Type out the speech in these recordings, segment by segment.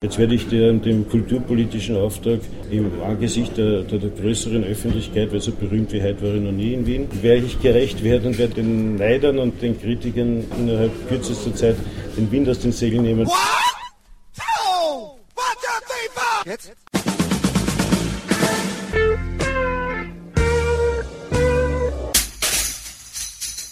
Jetzt werde ich dem, dem kulturpolitischen Auftrag im Angesicht der, der, der, größeren Öffentlichkeit, weil so berühmt wie heute war ich noch nie in Wien, werde ich gerecht werden und werde den Neidern und den Kritikern innerhalb kürzester Zeit den Wind aus den Segeln nehmen. One, two, one, two, three, four. Jetzt?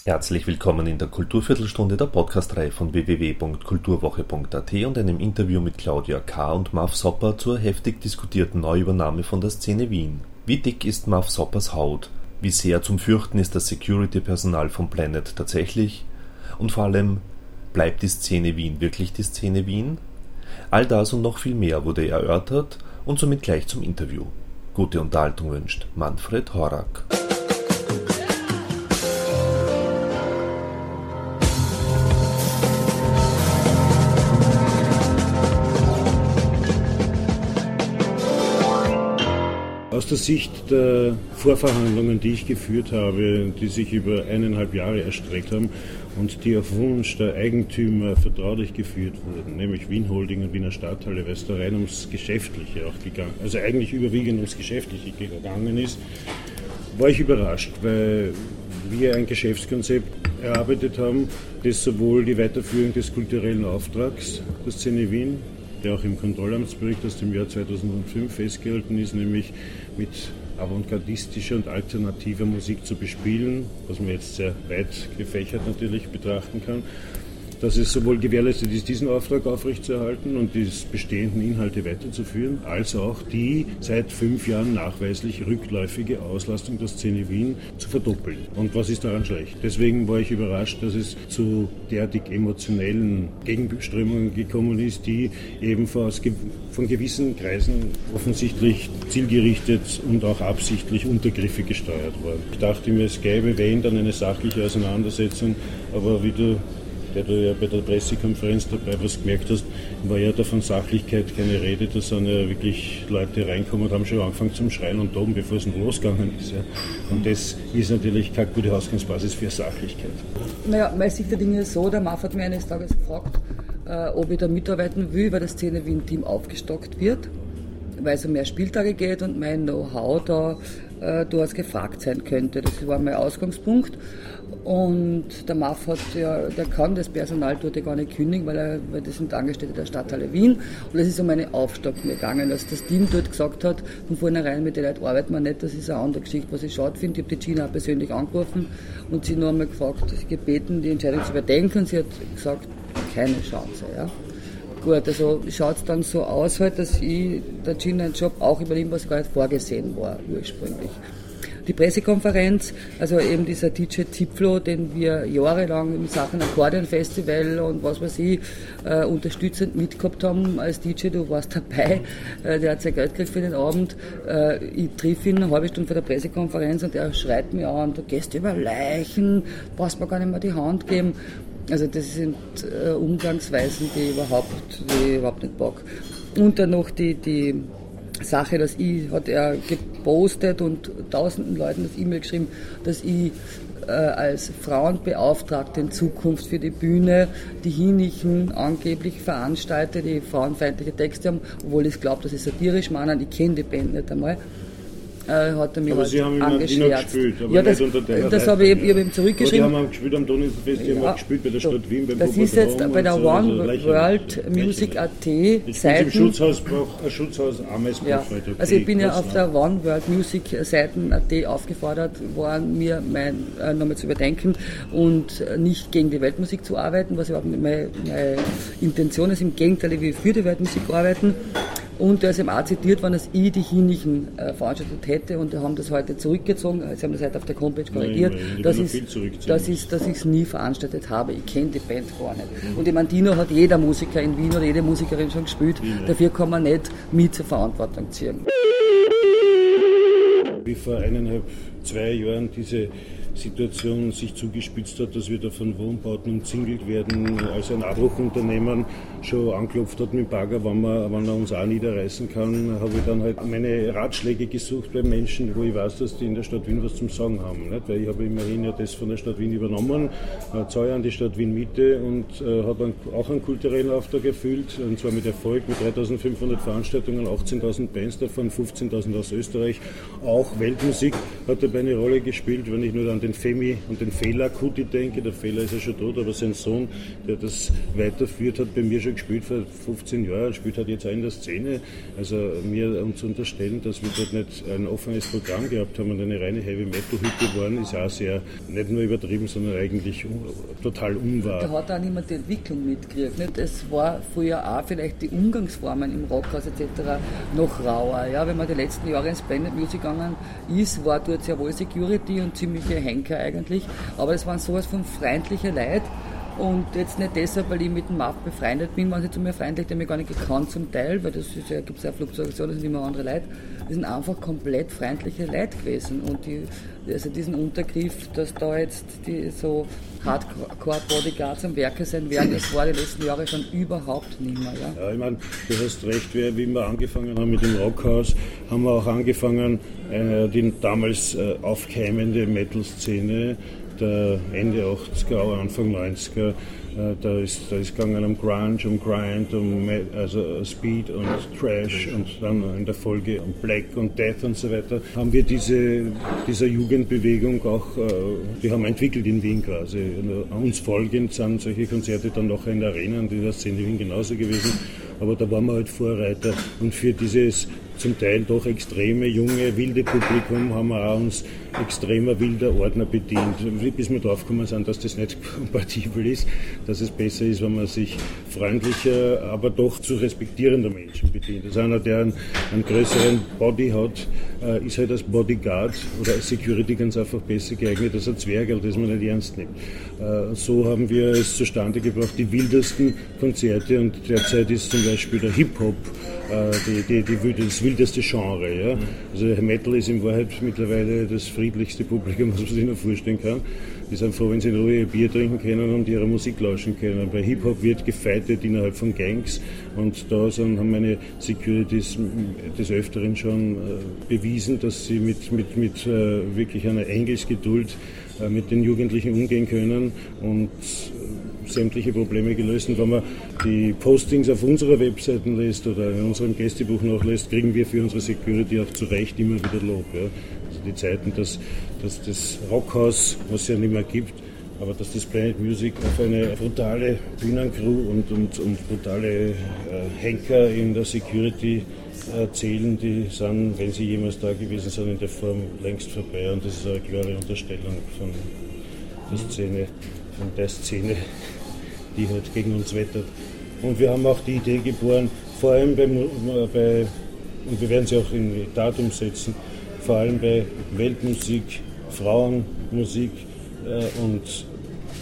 Herzlich willkommen in der Kulturviertelstunde der Podcastreihe von www.kulturwoche.at und einem Interview mit Claudia K. und Marv Sopper zur heftig diskutierten Neuübernahme von der Szene Wien. Wie dick ist Marv Soppers Haut? Wie sehr zum Fürchten ist das Security-Personal von Planet tatsächlich? Und vor allem, bleibt die Szene Wien wirklich die Szene Wien? All das und noch viel mehr wurde erörtert und somit gleich zum Interview. Gute Unterhaltung wünscht Manfred Horak. Aus der Sicht der Vorverhandlungen, die ich geführt habe, die sich über eineinhalb Jahre erstreckt haben und die auf Wunsch der Eigentümer vertraulich geführt wurden, nämlich Wien Holding und Wiener Stadthalle, weil es da rein ums Geschäftliche auch gegangen, also eigentlich überwiegend ums Geschäftliche gegangen ist, war ich überrascht, weil wir ein Geschäftskonzept erarbeitet haben, das sowohl die Weiterführung des kulturellen Auftrags der Szene Wien der auch im Kontrollamtsbericht aus dem Jahr 2005 festgehalten ist, nämlich mit avantgardistischer und alternativer Musik zu bespielen, was man jetzt sehr weit gefächert natürlich betrachten kann dass es sowohl gewährleistet ist, diesen Auftrag aufrechtzuerhalten und die bestehenden Inhalte weiterzuführen, als auch die seit fünf Jahren nachweislich rückläufige Auslastung der Szene Wien zu verdoppeln. Und was ist daran schlecht? Deswegen war ich überrascht, dass es zu derartig emotionellen Gegenströmungen gekommen ist, die eben von gewissen Kreisen offensichtlich zielgerichtet und auch absichtlich untergriffig gesteuert wurden. Ich dachte mir, es gäbe, wenn, dann eine sachliche Auseinandersetzung, aber wie du der du ja bei der Pressekonferenz dabei was gemerkt hast, war ja da von Sachlichkeit keine Rede. Da sind ja wirklich Leute reinkommen und haben schon angefangen zum Schreien und toben, bevor es losgegangen ist. Ja. Und das ist natürlich keine gute Ausgangsbasis für Sachlichkeit. Naja, meine Sicht der Dinge ist so, der Marv hat mir eines Tages gefragt, äh, ob ich da mitarbeiten will, weil das Szene Wien-Team aufgestockt wird, weil es um mehr Spieltage geht und mein Know-how da äh, durchaus gefragt sein könnte. Das war mein Ausgangspunkt. Und der MAF hat ja, der kann das Personal dort gar nicht kündigen, weil, er, weil das sind Angestellte der Stadthalle Wien. Und es ist um eine Aufstockung gegangen, dass das Team dort gesagt hat, von vornherein mit den Leuten arbeiten wir nicht, das ist eine andere Geschichte, was ich schade finde. Ich habe die Gina persönlich angerufen und sie nur einmal gefragt, gebeten, die Entscheidung zu überdenken. Sie hat gesagt, keine Chance. Ja. Gut, also schaut es dann so aus, halt, dass ich der Gina einen Job auch übernehme, was gar nicht vorgesehen war ursprünglich die Pressekonferenz, also eben dieser DJ Zipflo, den wir jahrelang in Sachen Akkordeonfestival und was weiß ich äh, unterstützend mitgehabt haben als DJ, du warst dabei, äh, der hat sein Geld gekriegt für den Abend. Äh, ich triff ihn eine halbe Stunde vor der Pressekonferenz und er schreit mir an, du gehst über Leichen, brauchst mir gar nicht mehr die Hand geben. Also das sind äh, Umgangsweisen, die überhaupt, die überhaupt nicht bock. Und dann noch die, die Sache, dass ich, hat er gepostet und tausenden Leuten das E-Mail geschrieben, dass ich äh, als Frauenbeauftragte in Zukunft für die Bühne die Hinichen angeblich veranstalte, die frauenfeindliche Texte haben, obwohl ich glaube, dass ich satirisch meine, ich kenne die Band nicht einmal äh, hat er mich aber halt Sie haben angeschwärzt. gespielt, aber ja, das, nicht unter der das habe ich, ich hab ihm zurückgeschrieben. Aber die haben gespielt am Donnerstagfest, die ja, haben gespielt bei der Stadt Wien, beim Das ist jetzt bei der so, One also World Music AT Seiten. Im Schutzhaus braucht ein Schutzhaus Ameisbuch ja. Okay, also ich bin ja auf der One World Music Seiten AT aufgefordert worden, mir mein äh, nochmal zu überdenken und nicht gegen die Weltmusik zu arbeiten, was überhaupt meine, meine Intention ist. Im Gegenteil, ich will für die Weltmusik arbeiten. Und da ist eben auch zitiert worden, dass ich die Hinnichen äh, veranstaltet hätte und wir haben das heute zurückgezogen. Sie haben das heute auf der Homepage korrigiert, Nein, dass, ist, das ist, dass ich es nie veranstaltet habe. Ich kenne die Band gar nicht. Mhm. Und ich meine, Dino hat jeder Musiker in Wien oder jede Musikerin schon gespielt. Ja. Dafür kann man nicht mit zur Verantwortung ziehen. Wie vor eineinhalb, zwei Jahren diese Situation sich zugespitzt hat, dass wir da von Wohnbauten umzingelt werden, als ein Abbruchunternehmen schon anklopft hat mit Bagger, wann, man, wann er uns auch niederreißen kann, habe ich dann halt meine Ratschläge gesucht bei Menschen, wo ich weiß, dass die in der Stadt Wien was zum Sagen haben. Nicht? Weil ich habe immerhin ja das von der Stadt Wien übernommen, äh, zahle an die Stadt Wien Miete und äh, habe auch einen kulturellen Auftrag erfüllt, und zwar mit Erfolg, mit 3500 Veranstaltungen, 18.000 Bands davon, 15.000 aus Österreich. Auch Weltmusik hat dabei eine Rolle gespielt, wenn ich nur an den Femi und den Fehler Kuti denke. Der Fehler ist ja schon tot, aber sein Sohn, der das weiterführt, hat bei mir schon gespielt vor 15 Jahren, spielt halt jetzt auch in der Szene. Also mir uns unterstellen, dass wir dort nicht ein offenes Programm gehabt haben und eine reine Heavy Metal Hütte waren, ist auch sehr, nicht nur übertrieben, sondern eigentlich total unwahr. Da hat auch niemand die Entwicklung mitgekriegt. Es war früher auch vielleicht die Umgangsformen im Rockhaus etc. noch rauer. Ja? Wenn man die letzten Jahre ins Blended Music gegangen ist, war dort sehr wohl Security und ziemliche Henker eigentlich. Aber es waren sowas von freundlicher Leute und jetzt nicht deshalb, weil ich mit dem MAF befreundet bin, waren sie zu mir freundlich, die haben mich gar nicht gekannt zum Teil, weil das ja, gibt es ja Fluktuationen, das sind immer andere Leute. Die sind einfach komplett freundliche Leute gewesen. Und die, also diesen Untergriff, dass da jetzt die so Hardcore-Bodyguards am Werke sein werden, das war die letzten Jahre schon überhaupt nicht mehr. Ja, ja ich meine, du hast recht, wie wir angefangen haben mit dem Rockhaus, haben wir auch angefangen, äh, die damals äh, aufkeimende Metal-Szene der Ende 80er, Anfang 90er. Äh, da ist, da ist gegangen um Grunge, um Grind, um also Speed und Trash und dann in der Folge um Black und Death und so weiter. Haben wir diese, dieser Jugendbewegung auch, äh, die haben wir entwickelt in Wien quasi. Uns folgend sind solche Konzerte dann noch in der Arena und in der Szene Wien genauso gewesen. Aber da waren wir halt Vorreiter. Und für dieses zum Teil doch extreme, junge, wilde Publikum haben wir auch uns extremer wilder Ordner bedient, bis wir draufgekommen sind, dass das nicht kompatibel ist, dass es besser ist, wenn man sich freundlicher, aber doch zu respektierender Menschen bedient. Also einer, der einen, einen größeren Body hat, äh, ist halt als Bodyguard oder als Security ganz einfach besser geeignet als ein Zwergel, das man nicht ernst nimmt. Äh, so haben wir es zustande gebracht, die wildesten Konzerte und derzeit ist zum Beispiel der Hip-Hop äh, die, die, die, das wildeste Genre. Ja? Also Metal ist in Wahrheit mittlerweile das friedlichste Publikum, was man sich nur vorstellen kann. Die sind froh, wenn sie in Ruhe Bier trinken können und ihre Musik lauschen können. Bei Hip-Hop wird gefeitet innerhalb von Gangs und da sind, haben meine Securities des Öfteren schon äh, bewiesen, dass sie mit, mit, mit äh, wirklich einer Engelsgeduld äh, mit den Jugendlichen umgehen können und sämtliche Probleme gelöst. Und wenn man die Postings auf unserer Webseite lässt oder in unserem Gästebuch nachlässt, kriegen wir für unsere Security auch zu Recht immer wieder Lob. Ja. Also die Zeiten, dass, dass das Rockhaus, was es ja nicht mehr gibt, aber dass das Planet Music auf eine brutale Bühnencrew und, und, und brutale äh, Henker in der Security äh, zählen, die sind, wenn sie jemals da gewesen sind, in der Form längst vorbei. Und das ist eine klare Unterstellung von der Szene, von der Szene, die halt gegen uns wettert. Und wir haben auch die Idee geboren, vor allem bei, bei und wir werden sie auch in Tat umsetzen, vor allem bei Weltmusik, Frauenmusik äh, und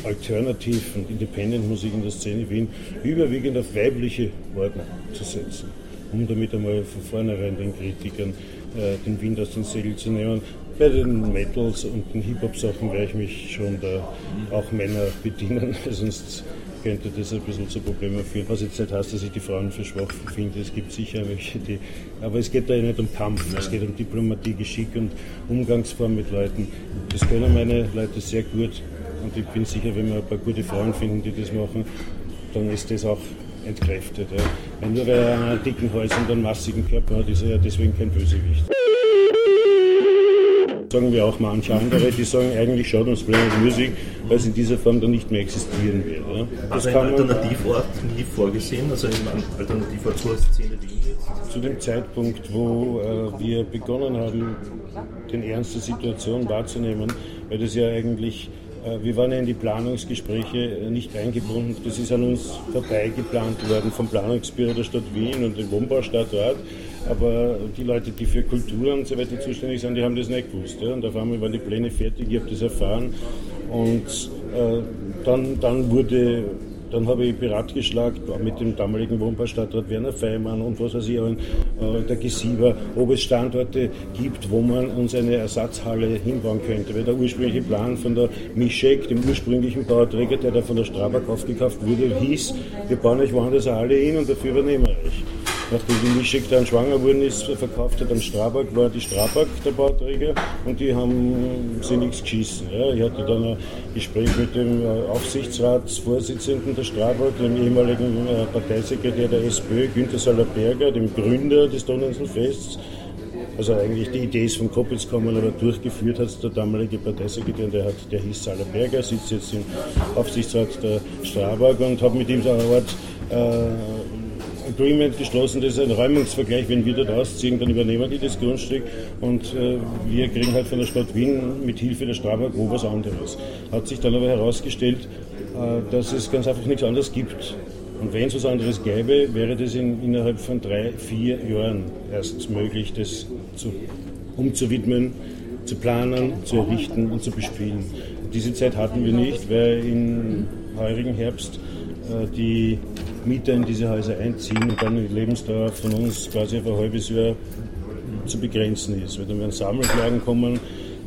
Alternativ- und Independent-Musik in der Szene Wien überwiegend auf weibliche Ordner zu setzen, um damit einmal von vornherein den Kritikern äh, den Wind aus den Segeln zu nehmen. Bei den Metals und den Hip-Hop-Sachen werde ich mich schon da auch Männer bedienen, sonst könnte das ein bisschen zu Problemen führen. Was jetzt nicht heißt, dass ich die Frauen für schwach finde. Es gibt sicher welche, die. Aber es geht da ja nicht um Kampf, es geht um Diplomatie, Geschick und Umgangsform mit Leuten. Das können meine Leute sehr gut. Und ich bin sicher, wenn wir ein paar gute Frauen finden, die das machen, dann ist das auch entkräftet. Ja. Wenn nur wer einen dicken Hals und einen massigen Körper hat, ist er ja deswegen kein Bösewicht sagen wir auch manche andere, die sagen, eigentlich schaut uns Planet Music, weil es in dieser Form dann nicht mehr existieren wird. Ja. Das also ein Alternativort nie vorgesehen, also ein Alternativort zur Szene Wien jetzt? Zu dem Zeitpunkt, wo äh, wir begonnen haben, den Ernst der Situation wahrzunehmen, weil das ja eigentlich äh, wir waren ja in die Planungsgespräche äh, nicht eingebunden. Das ist an uns vorbeigeplant worden vom Planungsbüro der Stadt Wien und dem Wohnbaustadtrat. Aber die Leute, die für Kultur und so weiter zuständig sind, die haben das nicht gewusst. Ja. Und auf einmal waren die Pläne fertig, ich habe das erfahren. Und äh, dann, dann wurde Dann habe ich beratgeschlagt mit dem damaligen Wohnbaustadtrat Werner Feimann und was weiß ich, äh, der Gesieber, ob es Standorte gibt, wo man uns eine Ersatzhalle hinbauen könnte. Weil der ursprüngliche Plan von der Mischek, dem ursprünglichen Bauträger, der da von der Strabag aufgekauft wurde, hieß, wir bauen euch woanders eine Halle hin und dafür übernehmen wir euch. Nachdem die Mischek dann schwanger worden ist, verkauft hat am Strabag, war die Strabag der Bauträger und die haben sie nichts geschissen. Ja. Ich hatte dann ein Gespräch mit dem äh, Aufsichtsratsvorsitzenden der Strabag, dem ehemaligen äh, Parteisekretär der SPÖ, Günter Sallerberger, dem Gründer des Donauinselfests. Also eigentlich die Idee ist von Koppitz gekommen, aber durchgeführt hat es der damalige Parteisekretär, der, hat, der hieß Sallerberger, sitzt jetzt im Aufsichtsrat der Strabag und habe mit ihm so eine Art äh, Agreement geschlossen, das ist ein Räumungsvergleich. Wenn wir dort ausziehen, dann übernehmen die das Grundstück und äh, wir kriegen halt von der Stadt Wien mit Hilfe der Strabag was anderes. Hat sich dann aber herausgestellt, äh, dass es ganz einfach nichts anderes gibt. Und wenn es was anderes gäbe, wäre das in, innerhalb von drei, vier Jahren erstens möglich, das zu, umzuwidmen, zu planen, zu errichten und zu bespielen. Diese Zeit hatten wir nicht, weil im heurigen Herbst äh, die Mieter in diese Häuser einziehen und dann die Lebensdauer von uns quasi auf ein halbes Jahr zu begrenzen ist. Weil dann werden Sammelklagen kommen,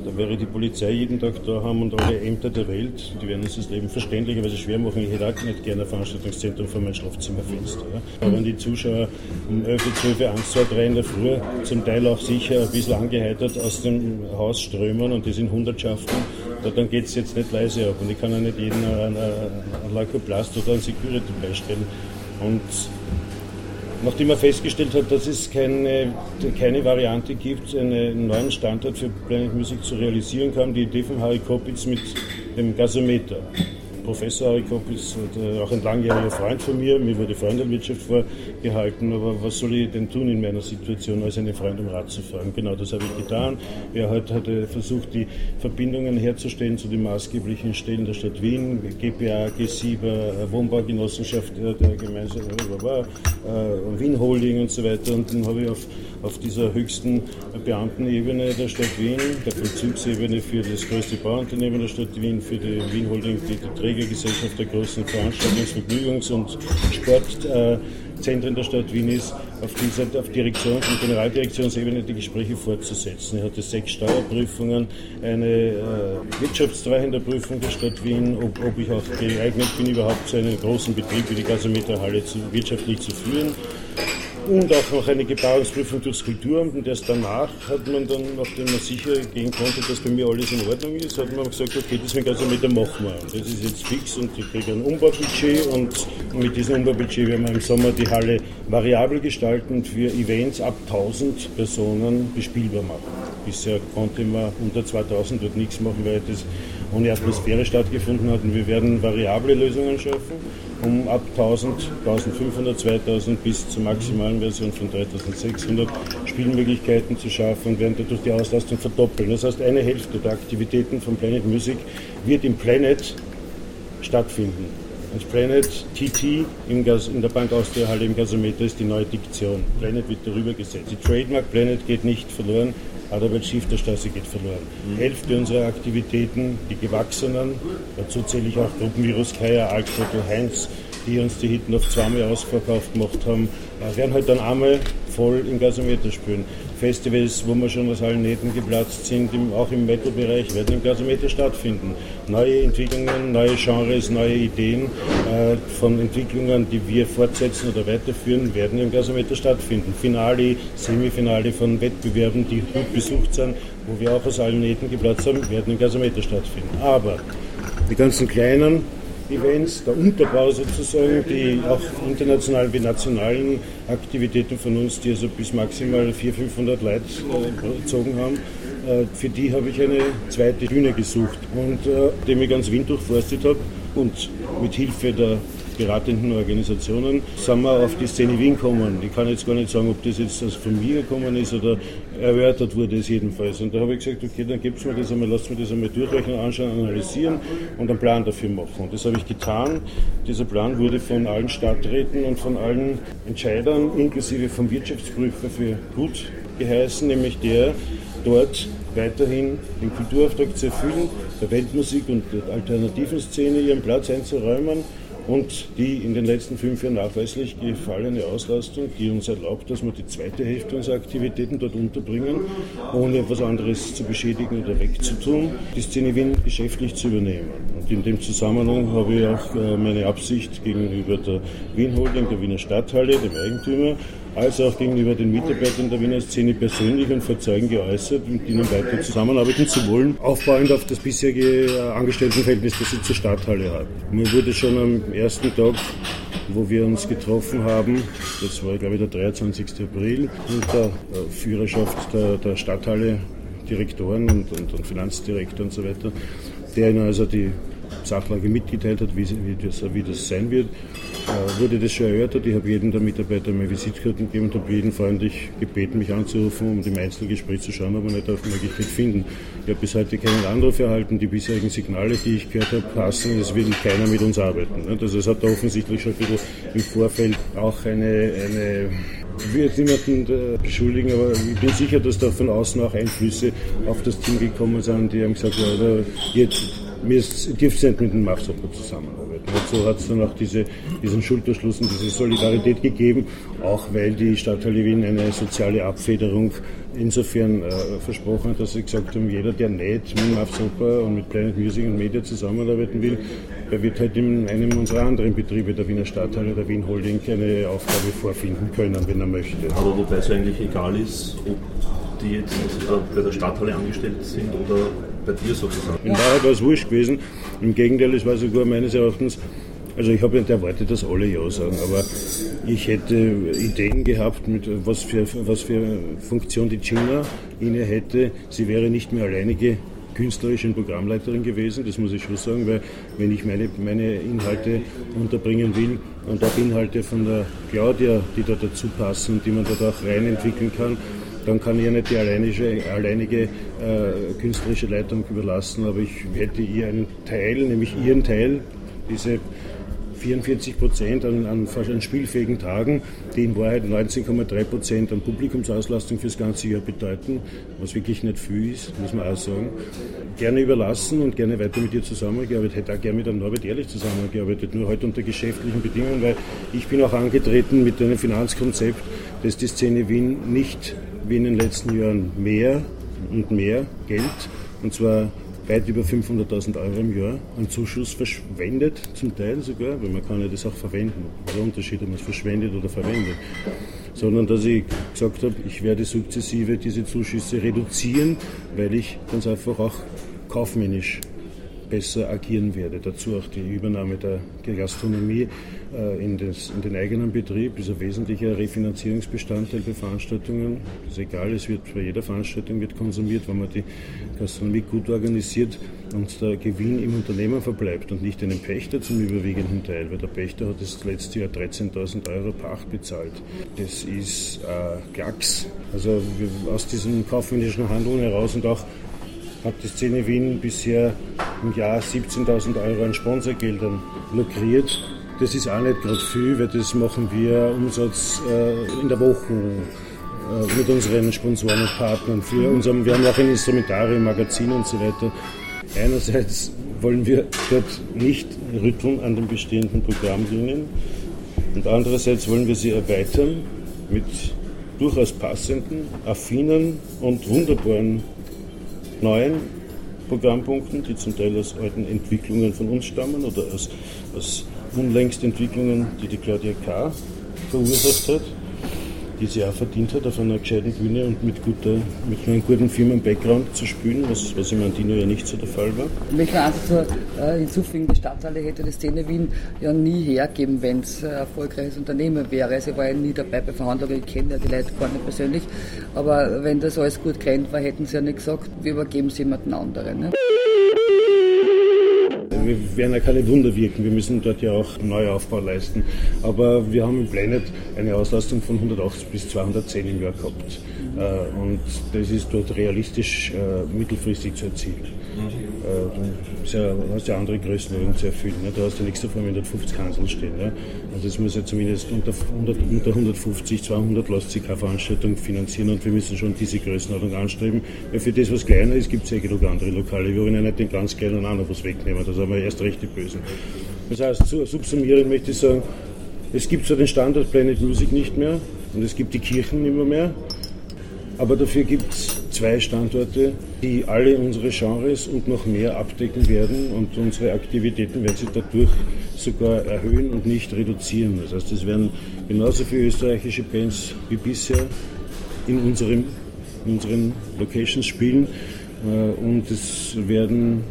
da wäre die Polizei jeden Tag da haben und alle Ämter der Welt, die werden uns das Leben verständlicherweise schwer machen. Ich hätte auch nicht gerne ein Veranstaltungszentrum vor mein Schlafzimmerfenster. Ja. Aber wenn die Zuschauer um 11, 12, 1, 2, 3 in der Früh zum Teil auch sicher ein bisschen angeheitert aus dem Haus strömen und das in Hundertschaften, dann geht es jetzt nicht leise ab. Und ich kann ja nicht jeden ein, ein Leukoplast oder ein Security beistellen. Und nachdem er festgestellt hat, dass es keine, keine Variante gibt, einen neuen Standort für Planet Music zu realisieren, kam die Idee von Harry Kopitz mit dem Gasometer. Professor Harry Kopp ist äh, auch ein langjähriger Freund von mir. Mir wurde Freundenwirtschaft vorgehalten, aber was soll ich denn tun in meiner Situation, als einen Freund um Rat zu fragen? Genau das habe ich getan. Er hat, hatte versucht, die Verbindungen herzustellen zu den maßgeblichen Stellen der Stadt Wien, GPA, G7, äh, Wohnbaugenossenschaft der gemeinsamen äh, Wien Holding und so weiter. Und dann habe ich auf, auf dieser höchsten Beamtenebene der Stadt Wien, der Vollzugsebene für das größte Bauunternehmen der Stadt Wien, für die Wien Holding, die, die Träger Trägergesellschaft der großen Veranstaltungs-, Vergnügungs- und Sportzentren der Stadt Wien ist, auf, dieser, auf Direktions- und Generaldirektionsebene die Gespräche fortzusetzen. Er hatte sechs Steuerprüfungen, eine äh, Wirtschaftstreuhänderprüfung der Stadt Wien, ob, ob, ich auch geeignet bin, überhaupt so einen großen Betrieb wie die Gasometerhalle zu, wirtschaftlich zu führen und auch noch eine Gebarungsprüfung durchs Kulturamt und erst danach hat man dann, nachdem man sicher gehen konnte, dass bei mir alles in Ordnung ist, hat man gesagt, okay, deswegen also mit der machen wir. Das ist jetzt fix und ich kriege ein Umbaubudget und mit diesem Umbaubudget werden wir im Sommer die Halle variabel gestalten für Events ab 1000 Personen bespielbar machen. Bisher konnte man unter 2000 dort nichts machen, weil das ohne Atmosphäre stattgefunden hat. Und wir werden variable Lösungen schaffen, um ab 1000, 1500, 2000 bis zur maximalen Version von 3600 Spielmöglichkeiten zu schaffen und werden dadurch die Auslastung verdoppeln. Das heißt, eine Hälfte der Aktivitäten von Planet Music wird im Planet stattfinden. Das Planet TT in der Bank Austria Halle im Gasometer ist die neue Diktion. Planet wird darüber gesetzt. Die Trademark Planet geht nicht verloren, Adalbert Schiff der Straße geht verloren. Mhm. Hälfte unserer Aktivitäten, die gewachsenen, dazu zähle ich auch Gruppenvirus Kaya, Altfoto, Heinz, die uns die Hitten auf zweimal ausverkauft gemacht haben, äh, werden halt dann einmal voll im Gasometer spielen. Festivals, wo wir schon aus allen Nähten geplatzt sind, im, auch im Metal-Bereich, werden im Gasometer stattfinden. Neue Entwicklungen, neue Genres, neue Ideen äh, von Entwicklungen, die wir fortsetzen oder weiterführen, werden im Gasometer stattfinden. Finale, Semifinale von Wettbewerben, die gut besucht sind, wo wir auch aus allen Nähten geplatzt haben, werden im Gasometer stattfinden. Aber die ganzen kleinen Events, der Unterbau sozusagen, die auch internationalen wie nationalen Aktivitäten von uns, die also bis maximal 400, 500 Leute äh, gezogen haben, äh, für die habe ich eine zweite Bühne gesucht. Und äh, dem ich ganz Wien durchforstet habe und mit Hilfe der beratenden Organisationen sind wir auf die Szene Wien gekommen. Ich kann jetzt gar nicht sagen, ob das jetzt von mir gekommen ist oder erörtert wurde es jedenfalls. Und da habe ich gesagt, okay, dann gibt's mir das einmal, lasst mir das einmal durchrechnen, anschauen, analysieren und einen Plan dafür machen. Und das habe ich getan. Dieser Plan wurde von allen Stadträten und von allen Entscheidern, inklusive vom Wirtschaftsprüfer, für gut geheißen, nämlich der, dort weiterhin den Kulturauftrag zu erfüllen, der Weltmusik und der alternativen Szene ihren Platz einzuräumen und die in den letzten fünf Jahren nachweislich gefallene Auslastung, die uns erlaubt, dass wir die zweite Hälfte unserer Aktivitäten dort unterbringen, ohne etwas anderes zu beschädigen oder wegzutun, die Szene Wien geschäftlich zu übernehmen. Und in dem Zusammenhang habe ich auch äh, meine Absicht gegenüber der Wien Holding, der Wiener Stadthalle, dem Eigentümer, als auch gegenüber den Mitarbeitern der Wiener Szene persönlich und vor Zeugen geäußert, mit ihnen weiter zusammenarbeiten zu wollen, aufbauend auf das bisherige äh, Angestelltenverhältnis, das sie zur Stadthalle hat. Mir wurde schon am ersten Tag, wo wir uns getroffen haben, das war glaube ich der 23. April, unter äh, Führerschaft der, der Stadthalle, Direktoren und, und, und Finanzdirektor und so weiter, der ihnen also die Sachlage mitgeteilt hat, wie, wie, das, wie das sein wird äh, wurde das schon erörtert. Ich habe jedem der Mitarbeiter meine Visitkarten gegeben und habe jeden freundlich gebeten, mich anzurufen, um im Einzelgespräch zu schauen, ob wir nicht auf Möglichkeit finden. Ich habe bis heute keinen Anruf erhalten. Die bisherigen Signale, die ich gehört habe, passen. Es will keiner mit uns arbeiten. Also es hat da offensichtlich schon ein bisschen im Vorfeld auch eine, eine ich will jetzt niemanden äh, beschuldigen, aber ich bin sicher, dass da von außen auch Einflüsse auf das Team gekommen sind, die haben gesagt, ja, jetzt, mir dürft ihr nicht mit dem Machsuppe zusammenarbeiten. Dazu hat es dann auch diese, diesen Schulterschluss und diese Solidarität gegeben, auch weil die Stadthalle Wien eine soziale Abfederung insofern äh, versprochen hat, dass sie gesagt haben, jeder, der nicht mit Mafsopa und mit Planet Music und Media zusammenarbeiten will, der wird halt in einem unserer anderen Betriebe, der Wiener Stadthalle, der Wien Holding, eine Aufgabe vorfinden können, wenn er möchte. Aber wobei es eigentlich egal ist, ob die jetzt bei der Stadthalle angestellt sind oder bei dir sozusagen. In Wahrheit war es wurscht gewesen. Im Gegenteil, es war sogar meines Erachtens, also ich habe nicht erwartet, dass alle Ja sagen, aber ich hätte Ideen gehabt, mit was für, was für Funktion die Gina inne hätte. Sie wäre nicht mehr alleinige künstlerische Programmleiterin gewesen, das muss ich schon sagen, weil wenn ich meine, meine Inhalte unterbringen will und auch Inhalte von der Claudia, die da dazu passen, die man dort auch rein entwickeln kann, dann kann ich ja nicht die alleinige, alleinige äh, künstlerische Leitung überlassen, aber ich hätte ihr einen Teil, nämlich ihren Teil, diese 44 Prozent an, an, an, spielfähigen Tagen, die in Wahrheit 19,3 Prozent an Publikumsauslastung fürs ganze Jahr bedeuten, was wirklich nicht viel ist, muss man auch sagen. Gerne überlassen und gerne weiter mit ihr zusammengearbeitet, hätte auch gerne mit einem Norbert Ehrlich zusammengearbeitet, nur heute unter geschäftlichen Bedingungen, weil ich bin auch angetreten mit einem Finanzkonzept, das die Szene Wien nicht wie in den letzten Jahren mehr und mehr Geld, und zwar weit über 500.000 Euro im Jahr an Zuschuss verschwendet, zum Teil sogar, weil man kann ja das auch verwenden. Der Unterschied, ob man es verschwendet oder verwendet. Sondern dass ich gesagt habe, ich werde sukzessive diese Zuschüsse reduzieren, weil ich ganz einfach auch kaufmännisch besser agieren werde. Dazu auch die Übernahme der Gastronomie äh, in, des, in, den eigenen Betrieb ist ein wesentlicher Refinanzierungsbestandteil bei Veranstaltungen. Es ist egal, es wird bei jeder Veranstaltung wird konsumiert, wenn man die Gastronomie gut organisiert und der Gewinn im Unternehmen verbleibt und nicht einem Pächter zum überwiegenden Teil, weil der Pächter hat das letzte Jahr 13.000 Euro Pacht bezahlt. Das ist äh, Klacks. Also aus diesen kaufmännischen Handeln heraus und auch hat die Szene Wien bisher im Jahr 17.000 Euro an Sponsorgeldern lukriert. Das ist auch nicht gerade viel, weil das machen wir Umsatz äh, in der Woche äh, mit unseren Sponsoren und Partnern. Für unseren, wir haben auch ein Instrumentarium, Magazin und so weiter. Einerseits wollen wir dort nicht rütteln an den bestehenden Programmlinien und andererseits wollen wir sie erweitern mit durchaus passenden, affinen und wunderbaren neuen Programmpunkten, die zum Teil aus alten Entwicklungen von uns stammen oder aus, aus unlängst Entwicklungen, die die Claudia K. verursacht hat die sie auch verdient hat, auf einer gescheiten Bühne und mit, guter, mit einem guten Firmen-Background zu spielen, was, was im Antino ja nicht so der Fall war. Ich möchte also äh, hinzufügen, die Stadthalle hätte die Szene Wien ja nie hergeben, wenn es ein erfolgreiches Unternehmen wäre. Sie war ja nie dabei bei Verhandlungen, ich kenne ja die Leute gar nicht persönlich, aber wenn das alles gut gerannt war, hätten sie ja nicht gesagt, wir übergeben es jemanden anderen. Ne? Wir werden ja keine Wunder wirken, wir müssen dort ja auch Neuaufbau leisten. Aber wir haben im Planet eine Auslastung von 180 bis 210 im Jahr gehabt. Äh, und das ist dort realistisch äh, mittelfristig zu erzielen. Äh, du hast ja andere Größenordnungen zu erfüllen. Ne? Du hast ja nichts davon, wenn dort 50 Kanzeln stehen. Ne? Also es muss ja zumindest unter, 100, unter 150, 200 lässt sich keine Veranstaltung finanzieren und wir müssen schon diese Größenordnung anstreben. Weil für das, was kleiner ist, gibt es ja genug andere Lokale. Wir wollen ja nicht den ganz kleinen auch noch was wegnehmen. Das haben wir erst recht die Bösen. Das heißt, subsumierend möchte ich sagen, es gibt zwar den Standard Planet Music nicht mehr und es gibt die Kirchen nicht mehr aber dafür gibt es zwei Standorte, die alle unsere Genres und noch mehr abdecken werden und unsere Aktivitäten werden sich dadurch sogar erhöhen und nicht reduzieren. Das heißt, es werden genauso viele österreichische Bands wie bisher in, unserem, in unseren Locations spielen äh, und es werden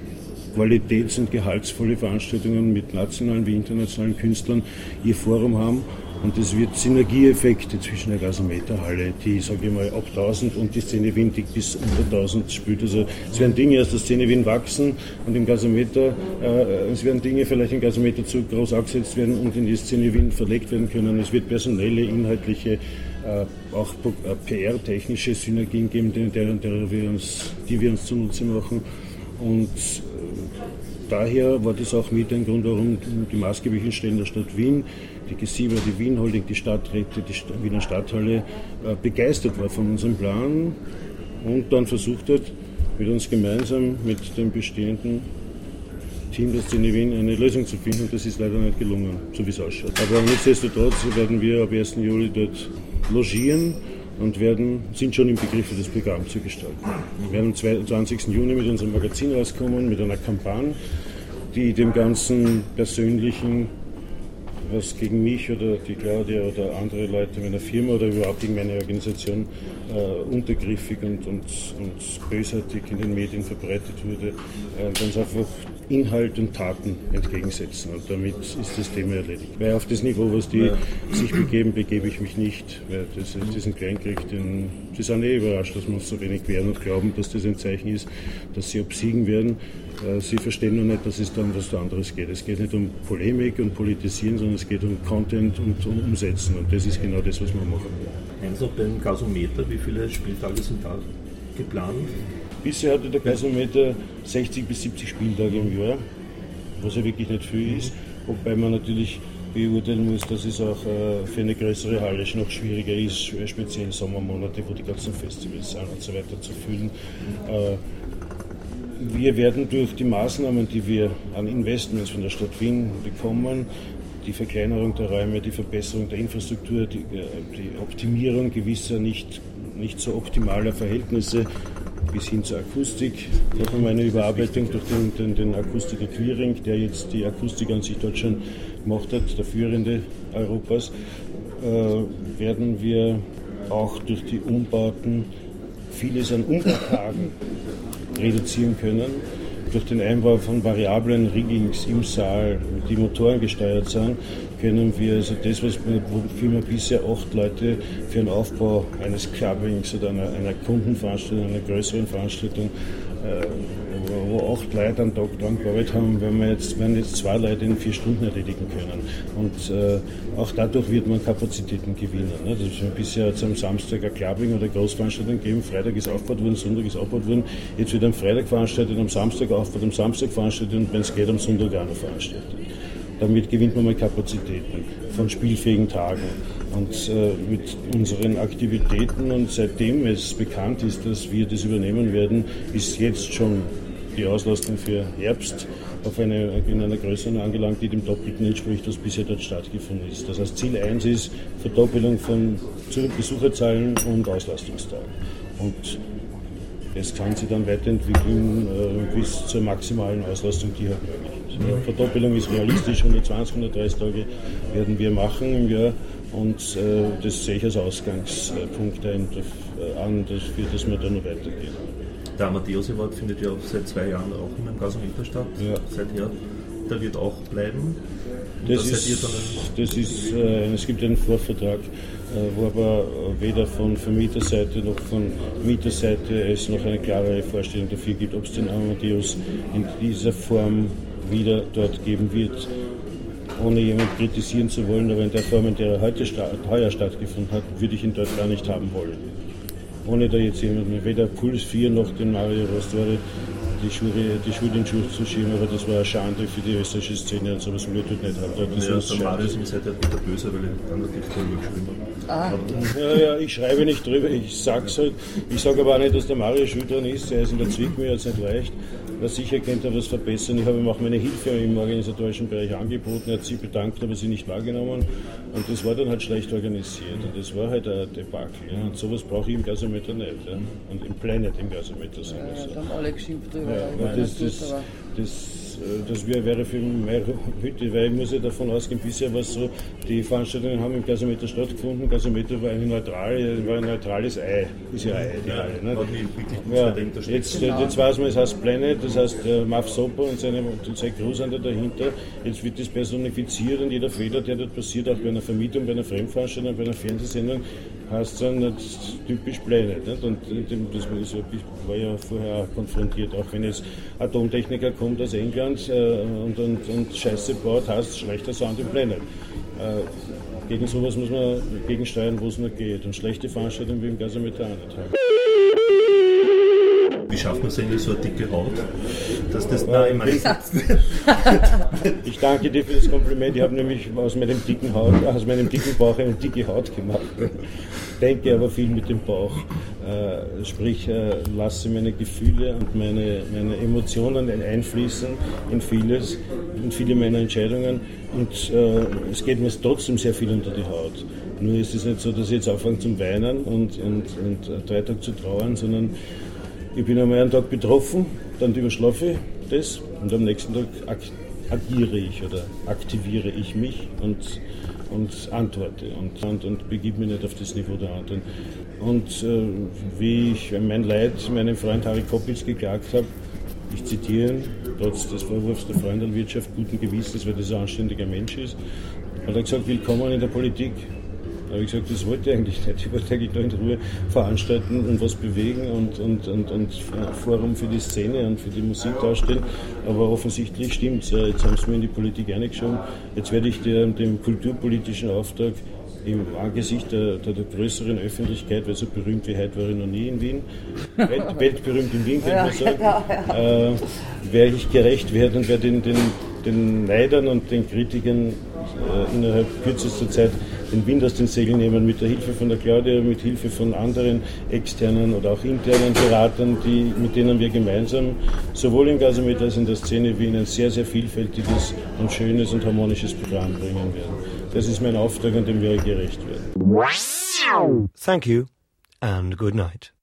qualitäts- und gehaltsvolle Veranstaltungen mit nationalen wie internationalen Künstlern ihr Forum haben. Und es wird Synergieeffekte zwischen der Gasometerhalle, die, sage ich mal, ab 1000 und die Szene Wien, die bis unter 1000 spielt. Also es werden Dinge aus der Szene Wien wachsen und im Gasometer, äh, es werden Dinge vielleicht im Gasometer zu groß angesetzt werden und in die Szene Wien verlegt werden können. Es wird personelle, inhaltliche, äh, auch äh, PR-technische Synergien geben, die, uns, die wir uns zunutze machen. Und daher war das auch mit ein Grund, warum die maßgeblichen Stellen der Stadt Wien, die G7, die Wien Holding, die Stadträte, die Wiener Stadthalle äh, begeistert war von unserem Plan und dann versucht hat, mit uns gemeinsam, mit dem bestehenden Team der Szene Wien eine Lösung zu finden. Und das ist leider nicht gelungen, so wie es ausschaut. Aber nichtsdestotrotz werden wir ab 1. Juli dort logieren und werden, sind schon im Begriff, das Programm zu gestalten. Wir werden am 20. Juni mit unserem Magazin rauskommen, mit einer Kampagne, die dem ganzen persönlichen, was gegen mich oder die Claudia oder andere Leute meiner Firma oder überhaupt gegen meine Organisation äh, untergriffig und, und, und bösartig in den Medien verbreitet wurde, äh, ganz einfach Inhalt und Taten entgegensetzen. Und damit ist das Thema erledigt. Weil auf das Niveau, was die ja. sich begeben, begebe ich mich nicht. Weil das, diesen Kleinkrieg, den, sie sind eh überrascht, dass uns so wenig wehren und glauben, dass das ein Zeichen ist, dass sie obsiegen werden. Äh, sie verstehen nur nicht, dass es dann was anderes geht. Es geht nicht um Polemik und Politisieren, sondern es geht um Content und um Umsetzen. Und das ist genau das, was wir machen. Also beim Gasometer, wie viele Spieltage sind da geplant? Bisher hatte der Gasometer 60 bis 70 Spieltage im Jahr, was ja wirklich nicht viel ist. Wobei man natürlich beurteilen muss, dass es auch äh, für eine größere Halle noch schwieriger ist, speziell Sommermonate, wo die ganzen Festivals sind und so weiter zu füllen. Wir werden durch die Maßnahmen, die wir an Investments von der Stadt Wien bekommen, die Verkleinerung der Räume, die Verbesserung der Infrastruktur, die, äh, die Optimierung gewisser nicht, nicht so optimaler Verhältnisse bis hin zur Akustik. Noch einmal eine Überarbeitung durch den, den, den Akustiker Quiring, der jetzt die Akustik an sich dort schon gemacht hat, der führende Europas, äh, werden wir auch durch die Umbauten vieles an Umbautagen reduzieren können. Durch den Einbau von variablen Riggings im Saal, die Motoren gesteuert sind, können wir also das, was wofür wir bisher acht Leute für den Aufbau eines Clubbings oder einer, einer Kundenveranstaltung, einer größeren Veranstaltung, äh, wo, acht Leute am Tag dran gearbeitet haben, werden wir jetzt, werden jetzt zwei Leute in vier Stunden erledigen können. Und äh, auch dadurch wird man Kapazitäten gewinnen. Ne? Das ist bisher am Samstag ein Clubbing oder Großveranstaltung gegeben, Freitag ist aufgebaut worden, Sonntag ist abgebaut worden. Jetzt wird am Freitag veranstaltet, am Samstag aufgebaut, am Samstag veranstaltet und wenn es geht, am Sonntag auch noch veranstaltet. Damit gewinnt man mal Kapazitäten von spielfähigen Tagen. Und äh, mit unseren Aktivitäten und seitdem es bekannt ist, dass wir das übernehmen werden, ist jetzt schon die Auslastung für Herbst auf eine, in einer Größe angelangt, die dem Doppelten entspricht, was bisher dort stattgefunden ist. Das heißt, Ziel 1 ist Verdoppelung von Besucherzahlen und Auslastungstagen. Und es kann sich dann weiterentwickeln äh, bis zur maximalen Auslastung, die halt möglich ist. Verdoppelung ist realistisch, 120, 130 Tage werden wir machen im Jahr und äh, das sehe ich als Ausgangspunkt ein, äh, an, dafür, dass wir da noch weitergehen. Der Amadeus Award findet ja seit zwei Jahren auch in meinem Gasometer statt, ja. seither. Der wird auch bleiben. Das ist, das ist äh, es gibt einen Vorvertrag, äh, wo aber weder von Vermieterseite noch von Mieterseite es noch eine klare Vorstellung dafür gibt, ob es den Amadeus in dieser Form wieder dort geben wird, ohne jemand kritisieren zu wollen, aber in der Form, in der er heute heuer stattgefunden hat, würde ich ihn dort gar nicht haben wollen. Ohne da jetzt jemand, weder Puls 4 noch den Mario Rostore die, Schule, die Schule in Schuld zu schieben, aber das war eine Schande für die österreichische Szene und sowas will ich dort nicht haben. Das ja, ist Marius ist seid halt wieder böse, weil ich dann natürlich drüber geschrieben habe. Ah. Ja, ja, ich schreibe nicht drüber, ich sag's halt. Ich sage aber auch nicht, dass der Mario schuld dran ist, er ist in der Zwickmühle, hat es nicht leicht. Na sicher könnte er was verbessern. Ich habe ihm auch meine Hilfe im organisatorischen Bereich angeboten. Er hat sie bedankt, aber sie nicht wahrgenommen. Und das war dann halt schlecht organisiert. Und das war halt ein Debakel. Ja. Und sowas brauche ich im Gasometer nicht. Ja. Und im Planet im Gasometer. Ja, ja, dann alle geschimpft. Ja, das, das, das äh, das wäre für meine Hütte, weil ich muss ja davon ausgehen, bisher war es so, die Veranstaltungen haben im Gasometer stattgefunden, Gasometer war ein, neutral, war ein neutrales Ei, ist ja Ei, die Halle. Ne? Ja, jetzt, jetzt weiß man, es heißt Planet, das heißt äh, Maf Soper und seine, und seine Großhändler dahinter, jetzt wird das personifiziert und jeder Fehler, der dort passiert, auch bei einer Vermietung, bei einer Fremdveranstaltung, bei einer Fernsehsendung, heißt dann nicht typisch Planet. Nicht? Und das war ja vorher konfrontiert, auch wenn jetzt Atomtechniker kommt aus England, äh, und, und, und Scheiße baut, heißt schlechter Sound im Planet. Äh, gegen sowas muss man gegensteuern, wo es nur geht. Und schlechte Veranstaltungen wie im Gasometer auch nicht haben. Wie schafft man es eigentlich so eine dicke Haut? Dass das, nein, ich, meine, ich danke dir für das Kompliment. Ich habe nämlich aus meinem dicken Haut, aus meinem dicken Bauch eine dicke Haut gemacht. Denke aber viel mit dem Bauch. Äh, sprich, äh, lasse meine Gefühle und meine, meine Emotionen einfließen in vieles, in viele meiner Entscheidungen. Und äh, es geht mir trotzdem sehr viel unter die Haut. Nur ist es nicht so, dass ich jetzt anfange zum Weinen und, und, und drei Tage zu trauern, sondern ich bin einmal einen Tag betroffen, dann überschlafe ich das und am nächsten Tag agiere ich oder aktiviere ich mich und, und antworte und, und, und begib mich nicht auf das Niveau der anderen. Und äh, wie ich mein Leid meinem Freund Harry Koppitz geklagt habe, ich zitiere ihn, trotz des Vorwurfs der Freundelwirtschaft guten Gewissens, weil das ein anständiger Mensch ist, hat er gesagt, willkommen in der Politik. Da habe ich gesagt, das wollte ich eigentlich nicht. Ich wollte eigentlich nur in Ruhe veranstalten und was bewegen und, und, und, und Forum für die Szene und für die Musik darstellen. Aber offensichtlich stimmt es. Jetzt haben sie mir in die Politik eingeschoben. Jetzt werde ich der, dem kulturpolitischen Auftrag im Angesicht der, der, der, größeren Öffentlichkeit, weil so berühmt wie heute war ich noch nie in Wien, Welt, weltberühmt in Wien, könnte man sagen, ja, ja. Äh, werde ich gerecht werden und werde den, den, den Neidern und den Kritikern äh, innerhalb kürzester Zeit den Wind aus den Segeln nehmen, mit der Hilfe von der Claudia, mit Hilfe von anderen externen oder auch internen Beratern, die, mit denen wir gemeinsam sowohl im Gasometer als in der Szene Wien ein sehr, sehr vielfältiges und schönes und harmonisches Programm bringen werden. Das ist mein Auftrag, an dem wir gerecht werden. Thank you and good night.